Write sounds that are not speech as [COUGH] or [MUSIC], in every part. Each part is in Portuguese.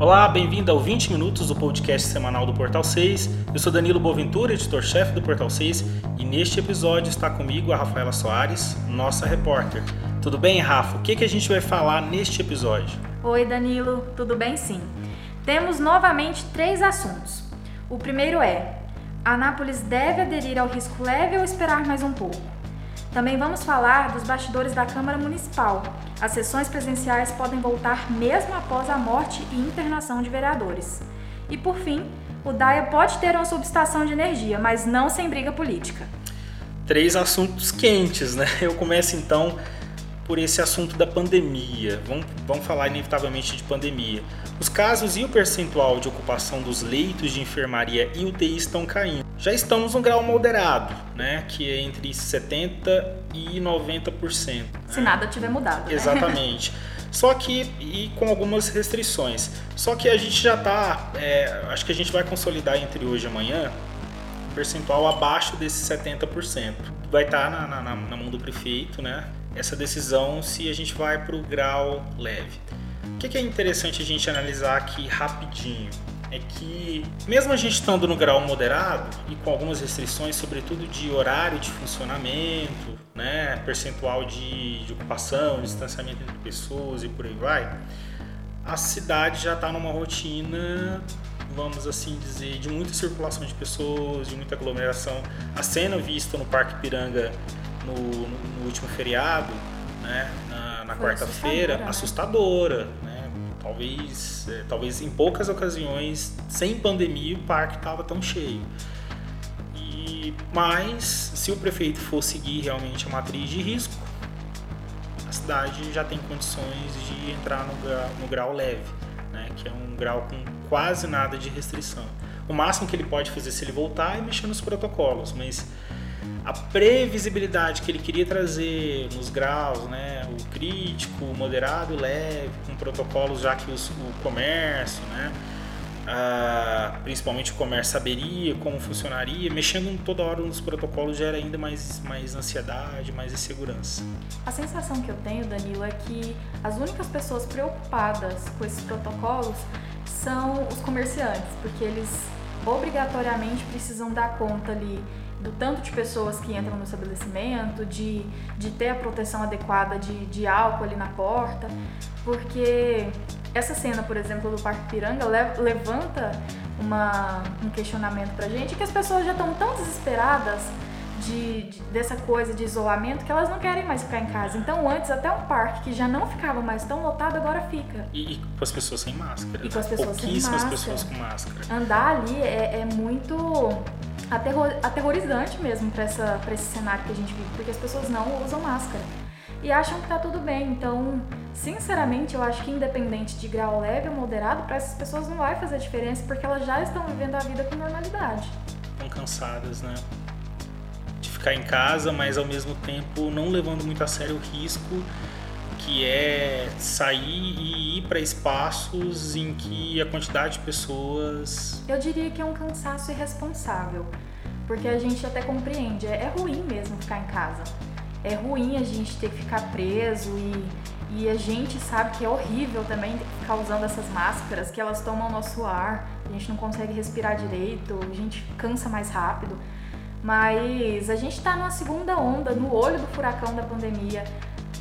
Olá, bem-vindo ao 20 Minutos do podcast semanal do Portal 6. Eu sou Danilo Boaventura, editor-chefe do Portal 6, e neste episódio está comigo a Rafaela Soares, nossa repórter. Tudo bem, Rafa? O que, que a gente vai falar neste episódio? Oi, Danilo, tudo bem sim. Temos novamente três assuntos. O primeiro é: Anápolis deve aderir ao risco leve ou esperar mais um pouco? Também vamos falar dos bastidores da Câmara Municipal. As sessões presenciais podem voltar mesmo após a morte e internação de vereadores. E por fim, o DAIA pode ter uma subestação de energia, mas não sem briga política. Três assuntos quentes, né? Eu começo então por esse assunto da pandemia. Vamos, vamos falar inevitavelmente de pandemia. Os casos e o percentual de ocupação dos leitos de enfermaria e UTI estão caindo. Já estamos num grau moderado, né, que é entre 70 e 90%. Né? Se nada tiver mudado. Né? Exatamente. [LAUGHS] Só que, e com algumas restrições. Só que a gente já está, é, acho que a gente vai consolidar entre hoje e amanhã um percentual abaixo desses 70%. Vai estar tá na, na, na mão do prefeito, né? Essa decisão se a gente vai para o grau leve. O que, é interessante a gente analisar aqui rapidinho? é que, mesmo a gente estando no grau moderado e com algumas restrições, sobretudo de horário de funcionamento, né, percentual de, de ocupação, distanciamento entre pessoas e por aí vai, a cidade já está numa rotina, vamos assim dizer, de muita circulação de pessoas, de muita aglomeração. A cena vista no Parque Piranga no, no último feriado, né, na, na quarta-feira, assustadora, né? né? Talvez, é, talvez em poucas ocasiões, sem pandemia, o parque estava tão cheio. E, mas, se o prefeito for seguir realmente a matriz de risco, a cidade já tem condições de entrar no grau, no grau leve, né? que é um grau com quase nada de restrição. O máximo que ele pode fazer se ele voltar é mexer nos protocolos, mas a previsibilidade que ele queria trazer nos graus, né, o crítico, o moderado, o leve, com protocolos já que os, o comércio, né, ah, principalmente o comércio saberia como funcionaria, mexendo toda hora nos protocolos gera ainda mais, mais ansiedade, mais insegurança. A sensação que eu tenho, Danilo, é que as únicas pessoas preocupadas com esses protocolos são os comerciantes, porque eles obrigatoriamente precisam dar conta ali do tanto de pessoas que entram no estabelecimento, de, de ter a proteção adequada de, de álcool ali na porta, porque essa cena, por exemplo, do Parque Piranga le, levanta uma, um questionamento pra gente que as pessoas já estão tão desesperadas de, de, dessa coisa de isolamento que elas não querem mais ficar em casa. Então, antes, até um parque que já não ficava mais tão lotado, agora fica. E, e com as pessoas sem máscara. E com as pessoas Pouquíssimas sem máscara. pessoas com máscara. Andar ali é, é muito aterror, aterrorizante mesmo para esse cenário que a gente vive, porque as pessoas não usam máscara e acham que tá tudo bem. Então, sinceramente, eu acho que independente de grau leve ou moderado, para essas pessoas não vai fazer diferença porque elas já estão vivendo a vida com normalidade. Estão cansadas, né? De ficar em casa, mas ao mesmo tempo não levando muito a sério o risco que é sair e ir para espaços em que a quantidade de pessoas. Eu diria que é um cansaço irresponsável, porque a gente até compreende, é, é ruim mesmo ficar em casa. É ruim a gente ter que ficar preso e, e a gente sabe que é horrível também ter que ficar usando essas máscaras, que elas tomam nosso ar, a gente não consegue respirar direito, a gente cansa mais rápido. Mas a gente está numa segunda onda, no olho do furacão da pandemia.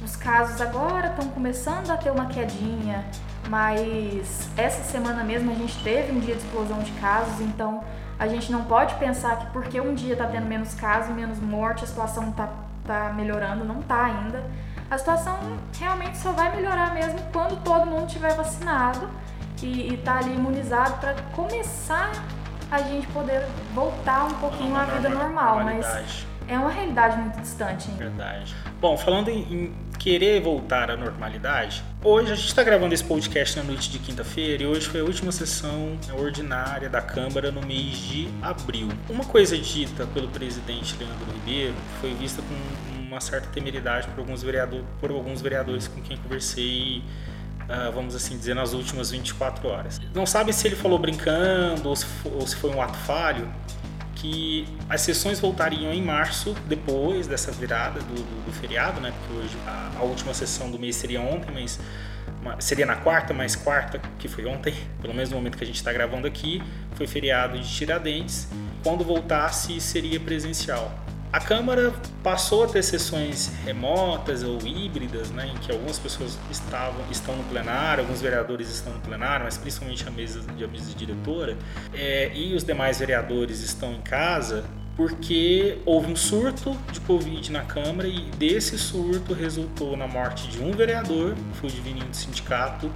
Os casos agora estão começando a ter uma quedinha, mas essa semana mesmo a gente teve um dia de explosão de casos, então a gente não pode pensar que porque um dia está tendo menos casos, menos morte, a situação está tá melhorando, não está ainda. A situação realmente só vai melhorar mesmo quando todo mundo estiver vacinado e está ali imunizado para começar a gente poder voltar um pouquinho à vida normal, mas é uma realidade muito distante. Hein? Verdade. Bom, falando em querer voltar à normalidade, hoje a gente está gravando esse podcast na noite de quinta-feira e hoje foi a última sessão ordinária da Câmara no mês de abril. Uma coisa dita pelo presidente Leandro Ribeiro foi vista com uma certa temeridade por alguns, vereador, por alguns vereadores com quem conversei Uh, vamos assim dizer, nas últimas 24 horas. Não sabe se ele falou brincando ou se, ou se foi um ato falho, que as sessões voltariam em março, depois dessa virada do, do, do feriado, né? Porque hoje a, a, última sessão do mês seria ontem, mas, seria na quarta, mas quarta, que foi ontem, [LAUGHS] pelo menos no momento que a gente está gravando aqui, foi feriado de Tiradentes. Quando voltasse, seria presencial. A Câmara passou a ter sessões remotas ou híbridas, né, em que algumas pessoas estavam, estão no plenário, alguns vereadores estão no plenário, mas principalmente a mesa de a mesa diretora, é, e os demais vereadores estão em casa, porque houve um surto de Covid na Câmara e desse surto resultou na morte de um vereador, foi o Divininho do sindicato,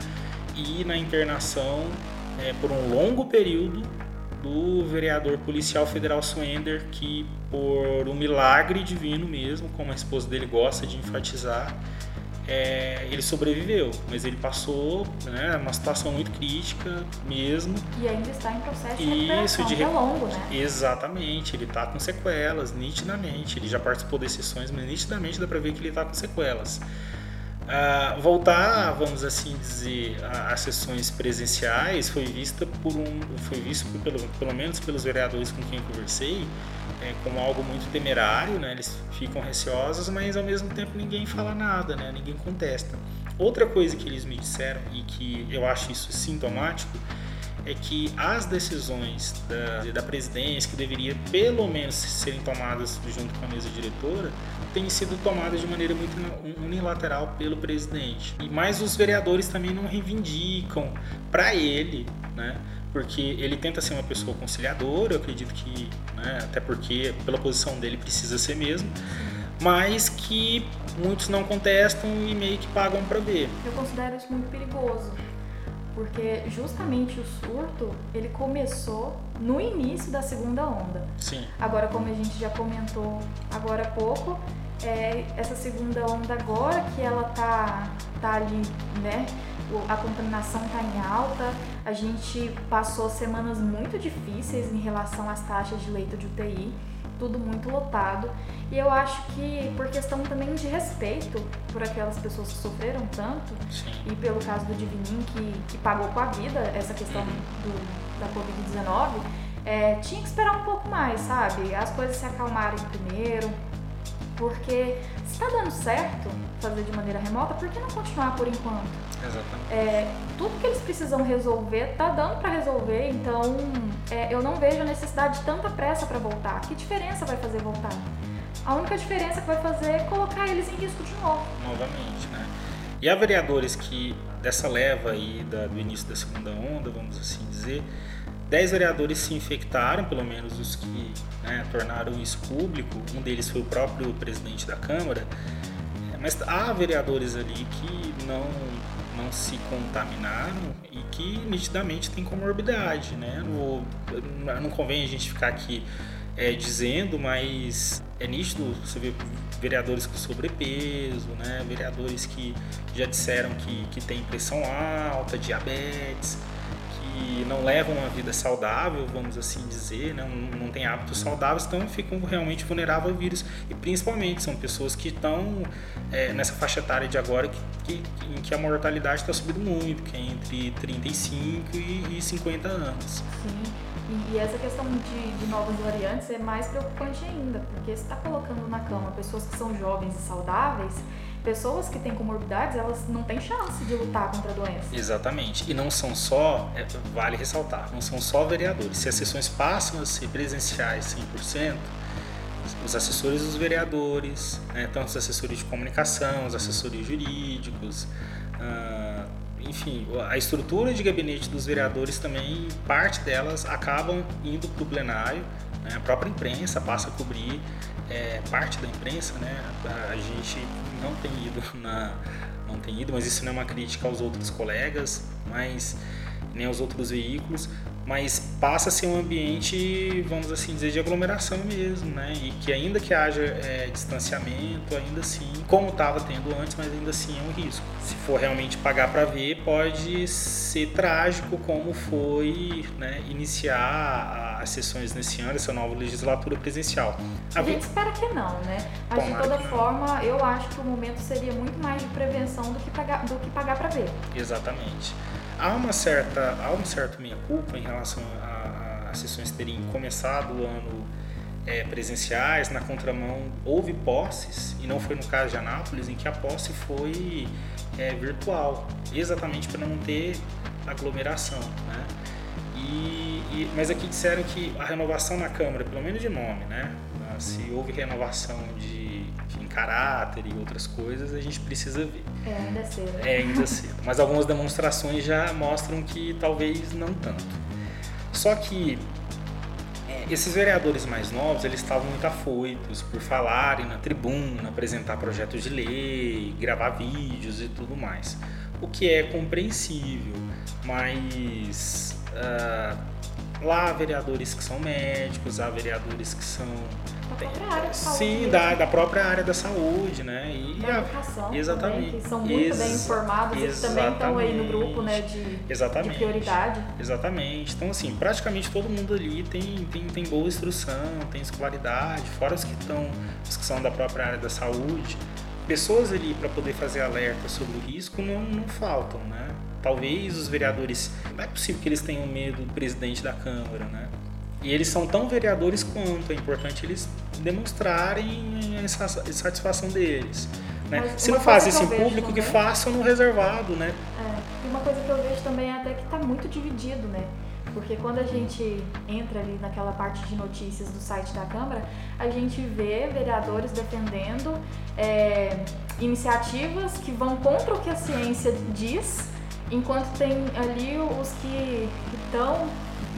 e na internação é, por um longo período do vereador policial federal Swender, que por um milagre divino mesmo, como a esposa dele gosta de enfatizar, é, ele sobreviveu, mas ele passou né, uma situação muito crítica mesmo. E ainda está em processo de recuperação, Isso, de é longo, né? Exatamente, ele está com sequelas, nitidamente. Ele já participou de sessões, mas nitidamente dá para ver que ele está com sequelas. Voltar, vamos assim dizer, às sessões presenciais foi vista por um, foi visto por, pelo, pelo menos pelos vereadores com quem conversei, é, como algo muito temerário, né? Eles ficam receosos, mas ao mesmo tempo ninguém fala nada, né? Ninguém contesta. Outra coisa que eles me disseram e que eu acho isso sintomático é que as decisões da, da presidência, que deveria pelo menos serem tomadas junto com a mesa diretora, têm sido tomadas de maneira muito unilateral pelo presidente. E mais os vereadores também não reivindicam para ele, né? Porque ele tenta ser uma pessoa conciliadora, eu acredito que, né, até porque pela posição dele precisa ser mesmo, mas que muitos não contestam e meio que pagam para ver. Eu considero isso muito perigoso porque justamente o surto ele começou no início da segunda onda. Sim. Agora, como a gente já comentou agora há pouco, é, essa segunda onda agora que ela tá, tá ali, né? A contaminação tá em alta, a gente passou semanas muito difíceis em relação às taxas de leito de UTI tudo muito lotado. E eu acho que por questão também de respeito por aquelas pessoas que sofreram tanto, Sim. e pelo caso do Divinim, que, que pagou com a vida essa questão do, da Covid-19, é, tinha que esperar um pouco mais, sabe? As coisas se acalmarem primeiro, porque se está dando certo fazer de maneira remota, por que não continuar por enquanto? Exatamente. É, tudo que eles precisam resolver tá dando para resolver, então é, eu não vejo a necessidade de tanta pressa para voltar. Que diferença vai fazer voltar? A única diferença que vai fazer é colocar eles em risco de novo. Novamente, né? E há vereadores que dessa leva aí da, do início da segunda onda, vamos assim dizer, 10 vereadores se infectaram, pelo menos os que né, tornaram isso público. Um deles foi o próprio presidente da Câmara. Mas há vereadores ali que não não se contaminaram e que nitidamente tem comorbidade, né? Não, não convém a gente ficar aqui é, dizendo, mas é nítido você vê vereadores com sobrepeso, né? Vereadores que já disseram que, que tem pressão alta, diabetes, que não levam uma vida saudável, vamos assim dizer, né? não, não têm hábitos saudáveis, então ficam realmente vulneráveis ao vírus. E principalmente são pessoas que estão é, nessa faixa etária de agora que, que, em que a mortalidade está subindo muito, que é entre 35 e, e 50 anos. Sim. E, essa questão de, de, novas variantes é mais preocupante ainda, porque você está colocando na cama pessoas que são jovens e saudáveis pessoas que têm comorbidades, elas não têm chance de lutar contra a doença. Exatamente. E não são só, é, vale ressaltar, não são só vereadores. Se as sessões passam a ser presenciais 100%, os assessores dos vereadores, né, tanto os assessores de comunicação, os assessores jurídicos, uh, enfim, a estrutura de gabinete dos vereadores também, parte delas acabam indo para o plenário, né, a própria imprensa passa a cobrir é, parte da imprensa, né, a gente não tem ido na não tem ido, mas isso não é uma crítica aos outros colegas, mas nem aos outros veículos, mas passa a ser um ambiente, vamos assim dizer, de aglomeração mesmo, né? E que ainda que haja é, distanciamento, ainda assim, como estava tendo antes, mas ainda assim é um risco. Se for realmente pagar para ver, pode ser trágico como foi né, iniciar as sessões nesse ano, essa nova legislatura presencial. A, gente espera que não, né? Mas de toda forma, eu acho que o momento seria muito mais de prevenção do que pagar, do que pagar para ver. Exatamente. Há uma certa, há um certo minha culpa em relação às sessões terem começado o ano é, presenciais, na contramão houve posses, e não foi no caso de Anápolis, em que a posse foi é, virtual, exatamente para não ter aglomeração. Né? E, e, mas aqui disseram que a renovação na Câmara, pelo menos de nome, né? Ah, se houve renovação de, em caráter e outras coisas, a gente precisa ver. É, ainda cedo. É, ainda cedo. Mas algumas demonstrações já mostram que talvez não tanto. Só que é, esses vereadores mais novos, eles estavam muito afoitos por falarem na tribuna, apresentar projetos de lei, gravar vídeos e tudo mais. O que é compreensível, mas uh, lá há vereadores que são médicos, há vereadores que são da própria área de saúde. Sim, da, da própria área da saúde, né? E da educação exatamente. Também, que são muito Ex bem informados e também estão aí no grupo né, de, exatamente. de prioridade. Exatamente. Então, assim, praticamente todo mundo ali tem, tem, tem boa instrução, tem escolaridade, fora os que estão, os que são da própria área da saúde. Pessoas ali para poder fazer alerta sobre o risco não, não faltam, né? Talvez os vereadores. Não é possível que eles tenham medo do presidente da Câmara, né? E eles são tão vereadores quanto. É importante eles demonstrarem a satisfação deles. Né? Se não fazem isso em público, também, que façam no reservado, né? É, e uma coisa que eu vejo também é até que está muito dividido, né? Porque quando a gente entra ali naquela parte de notícias do site da Câmara, a gente vê vereadores defendendo é, iniciativas que vão contra o que a ciência diz, enquanto tem ali os que estão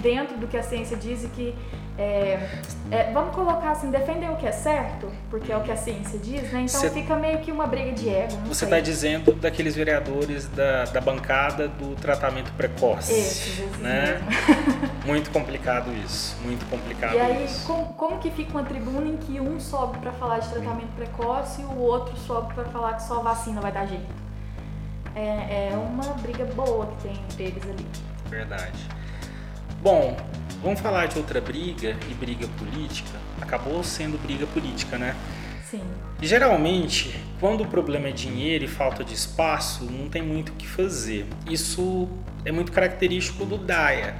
dentro do que a ciência diz e que é, é, vamos colocar assim, defender o que é certo, porque é o que a ciência diz, né? Então Cê, fica meio que uma briga de ego. Você está dizendo daqueles vereadores da, da bancada do tratamento precoce. Esses, esses né? [LAUGHS] muito complicado isso, muito complicado E aí, isso. Como, como que fica uma tribuna em que um sobe para falar de tratamento precoce e o outro sobe para falar que só vacina vai dar jeito? É, é uma briga boa que tem entre eles ali. Verdade. Bom, vamos falar de outra briga e briga política. Acabou sendo briga política, né? Sim. Geralmente, quando o problema é dinheiro e falta de espaço, não tem muito o que fazer. Isso é muito característico do DAIA.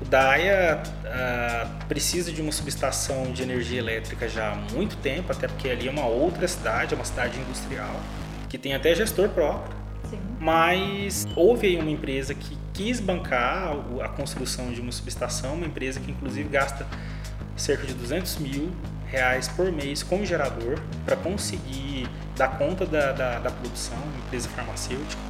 O DAIA uh, precisa de uma subestação de energia elétrica já há muito tempo, até porque ali é uma outra cidade, é uma cidade industrial, que tem até gestor próprio. Mas houve aí uma empresa que quis bancar a construção de uma subestação, uma empresa que inclusive gasta cerca de 200 mil reais por mês com gerador para conseguir dar conta da, da, da, produção, uma empresa farmacêutica.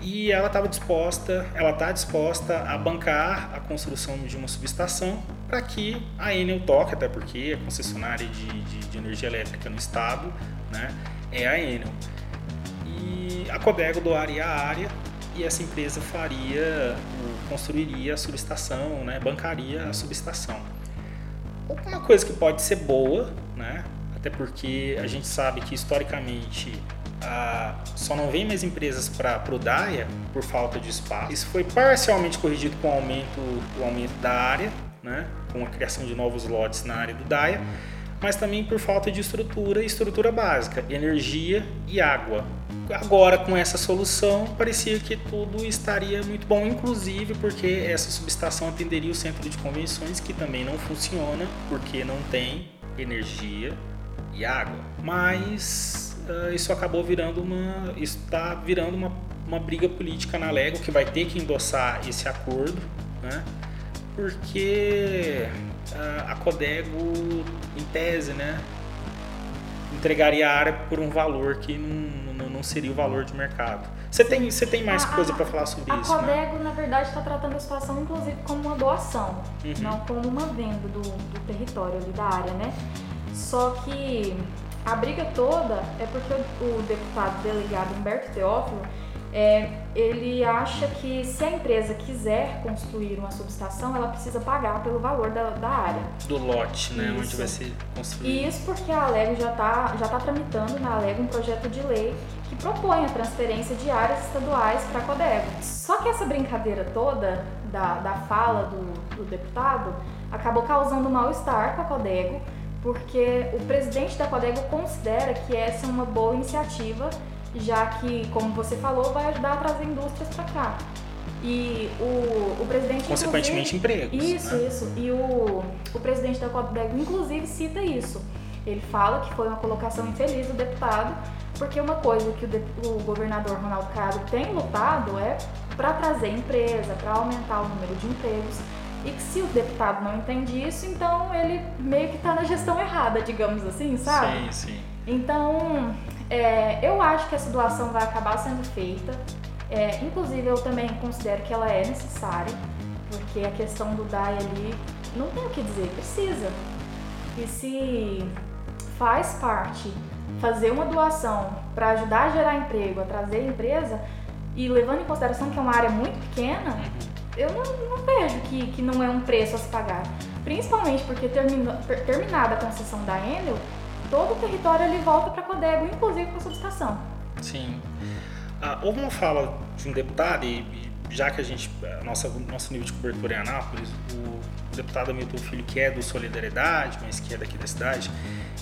E ela estava disposta, ela está disposta a bancar a construção de uma subestação para que a Enel toque, até porque a concessionária de, de, de energia elétrica no estado né, é a Enel. E a Codego doaria a área e essa empresa faria, construiria a subestação, né, bancaria a subestação. Uma coisa que pode ser boa, né, até porque a gente sabe que historicamente a, só não vem mais empresas para o DAIA por falta de espaço. Isso foi parcialmente corrigido com o aumento, o aumento da área, né, com a criação de novos lotes na área do DAIA, mas também por falta de estrutura e estrutura básica, energia e água agora com essa solução parecia que tudo estaria muito bom, inclusive porque essa subestação atenderia o centro de convenções que também não funciona porque não tem energia e água. Mas uh, isso acabou virando uma, está virando uma, uma briga política na Lego que vai ter que endossar esse acordo, né? Porque uh, a Codego, em tese, né, entregaria a área por um valor que não não seria o valor de mercado. Você tem, você tem mais a, coisa para falar sobre a isso? A Codego, né? na verdade, está tratando a situação, inclusive, como uma doação, uhum. não como uma venda do, do território ali da área, né? Só que a briga toda é porque o, o deputado delegado Humberto Teófilo é, ele acha que se a empresa quiser construir uma subestação, ela precisa pagar pelo valor da, da área. Do lote, né? Isso. Onde vai ser construído. Isso porque a Alego já está já tá tramitando na Alego um projeto de lei que propõe a transferência de áreas estaduais para a Codego. Só que essa brincadeira toda da, da fala do, do deputado acabou causando mal-estar com a Codego, porque o presidente da Codego considera que essa é uma boa iniciativa já que, como você falou, vai ajudar a trazer indústrias para cá. E o, o presidente. Consequentemente, empregos. Isso, né? isso. E o, o presidente da Codeg, inclusive, cita isso. Ele fala que foi uma colocação infeliz do deputado, Porque uma coisa que o, de, o governador Ronaldo Caiado tem lutado é para trazer empresa, para aumentar o número de empregos. E que se o deputado não entende isso, então ele meio que está na gestão errada, digamos assim, sabe? Sim, sim. Então, é, eu acho que essa doação vai acabar sendo feita. É, inclusive, eu também considero que ela é necessária, porque a questão do DAI ali não tem o que dizer, precisa. E se faz parte fazer uma doação para ajudar a gerar emprego, a trazer empresa, e levando em consideração que é uma área muito pequena, eu não, não vejo que, que não é um preço a se pagar. Principalmente porque termino, terminada a concessão da Enel, todo o território ele volta para a Codego, inclusive com a subestação. Sim. Ah, houve uma fala de um deputado, e, já que a gente, a nossa, nosso nível de cobertura é Anápolis, o deputado Hamilton Filho, que é do Solidariedade, mas que é daqui da cidade,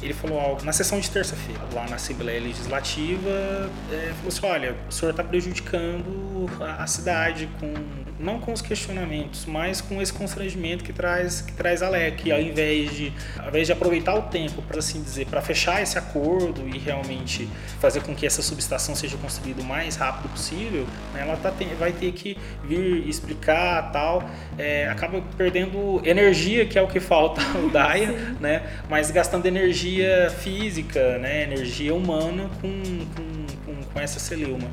ele falou algo na sessão de terça-feira, lá na Assembleia Legislativa, é, falou assim, olha, o senhor está prejudicando a, a, cidade com não com os questionamentos, mas com esse constrangimento que traz que traz a LEC, ao invés de ao invés de aproveitar o tempo para assim dizer, para fechar esse acordo e realmente fazer com que essa subestação seja construída o mais rápido possível, né, ela tá, vai ter que vir explicar tal, é, acaba perdendo energia que é o que falta [LAUGHS] o DAIA, né, mas gastando energia energia física, né, energia humana com, com, com, com essa celeuma.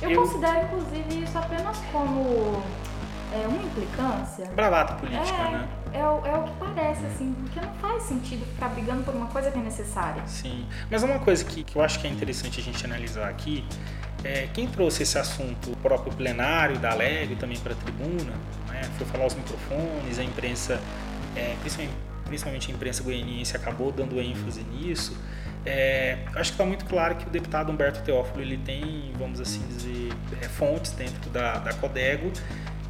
Eu, Eu, considero, inclusive, isso apenas como é, uma implicância. Bravata política, é, né? É, é, o que parece, assim, porque não faz sentido ficar brigando por uma coisa que é necessária. Sim, mas uma coisa que, que eu acho que é interessante a gente analisar aqui é, quem trouxe esse assunto, o próprio plenário da Alegre também para a tribuna, né, foi falar aos microfones, a imprensa, é, principalmente principalmente a imprensa goianiense, acabou dando ênfase nisso. É, acho que está muito claro que o deputado Humberto Teófilo ele tem, vamos assim dizer, é, fontes dentro da, da Codego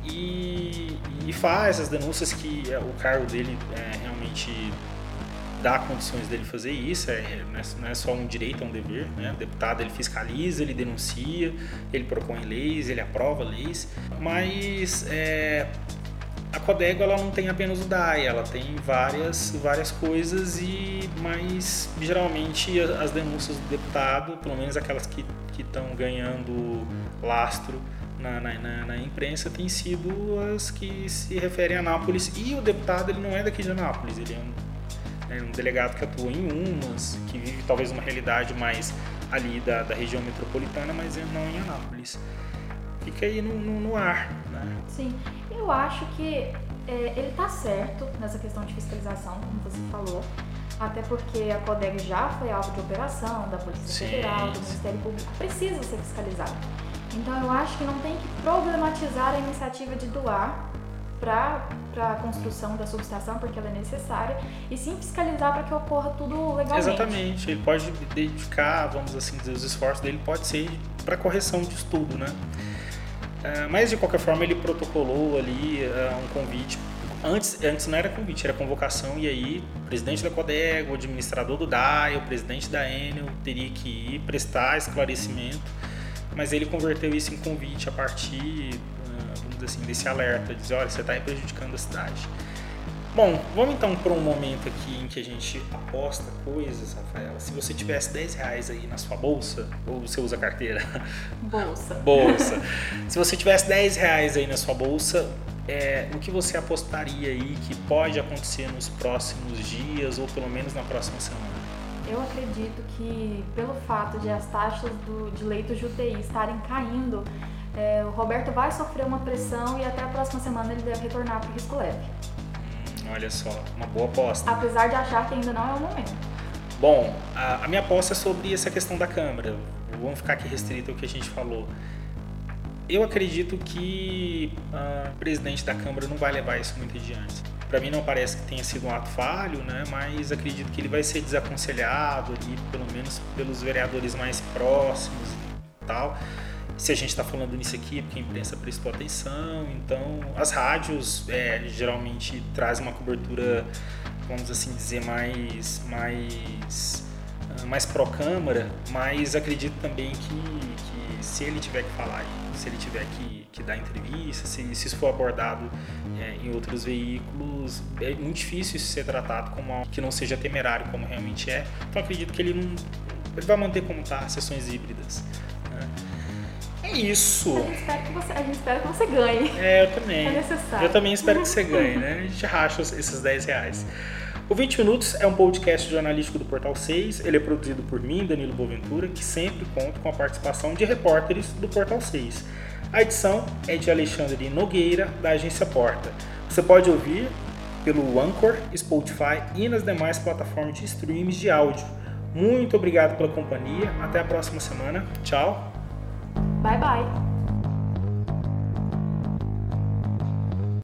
e, e, faz as denúncias que é, o cargo dele é, realmente dá condições dele fazer isso, é, não é só um direito, é um dever. Né? O deputado ele fiscaliza, ele denuncia, ele propõe leis, ele aprova leis, mas é, a Codego ela não tem apenas o DAI, ela tem várias, várias coisas e mas geralmente as denúncias do deputado, pelo menos aquelas que estão ganhando lastro na, na, na, imprensa, têm sido as que se referem a Anápolis e o deputado ele não é daqui de Anápolis, ele é um, é um delegado que atua em Umas, que vive talvez uma realidade mais ali da, da região metropolitana, mas não em Anápolis. Fica aí no, no, no ar, né? Sim, eu acho que é, ele está certo nessa questão de fiscalização, como você falou, até porque a CODEG já foi alvo de operação da Polícia Sim. Federal, do Ministério Público, precisa ser fiscalizado. Então eu acho que não tem que problematizar a iniciativa de doar para a construção da subestação, porque ela é necessária, e sim fiscalizar para que ocorra tudo legalmente. Exatamente, ele pode dedicar, vamos assim dizer, os esforços dele pode ser para correção de estudo, né? Uh, mas de qualquer forma ele protocolou ali uh, um convite. Antes, antes não era convite, era convocação, e aí o presidente da Codego, o administrador do DAI, o presidente da Enel teria que ir prestar esclarecimento, mas ele converteu isso em convite a partir, uh, vamos dizer assim, desse alerta, dizer, olha, você está prejudicando a cidade. Bom, vamos então para um momento aqui em que a gente aposta coisas, Rafaela. Se você tivesse 10 reais aí na sua bolsa, ou você usa carteira? Bolsa. [LAUGHS] Bolsa. Se você tivesse 10 reais aí na sua bolsa, é, o que você apostaria aí que pode acontecer nos próximos dias ou pelo menos na próxima semana? Eu acredito que pelo fato de as taxas do, de leitos de UTI estarem caindo, é, o Roberto vai sofrer uma pressão e até a próxima semana ele deve retornar para o risco leve. Olha só, uma boa aposta. Apesar de achar que ainda não é o momento. Bom, a, a minha aposta é sobre essa questão da Câmara. Vamos ficar aqui restrito ao que a gente falou. Eu acredito que o presidente da Câmara não vai levar isso muito adiante. Para mim não parece que tenha sido um ato falho, né? mas acredito que ele vai ser desaconselhado ali, pelo menos pelos vereadores mais próximos e tal se a gente está falando nisso aqui é porque a imprensa prestou atenção. Então, as rádios é, geralmente trazem uma cobertura, vamos assim dizer, mais, mais, ah, mais pró-câmara, mas acredito também que, que se ele tiver que falar, se ele tiver que, que dar entrevista, se, se isso for abordado é, em outros veículos, é muito difícil isso ser tratado como algo que não seja temerário, como realmente é. Então, acredito que ele não Ele vai manter como tá, sessões híbridas. Né? Isso. A gente, espera que você, a gente espera que você ganhe. É, eu também. É necessário. Eu também espero que você ganhe, né? A gente racha esses 10 reais. O 20 Minutos é um podcast jornalístico do Portal 6. Ele é produzido por mim, Danilo Boventura, que sempre conta com a participação de repórteres do Portal 6. A edição é de Alexandre Nogueira, da agência Porta. Você pode ouvir pelo Anchor, Spotify e nas demais plataformas de streams de áudio. Muito obrigado pela companhia. Até a próxima semana. Tchau. Bye bye.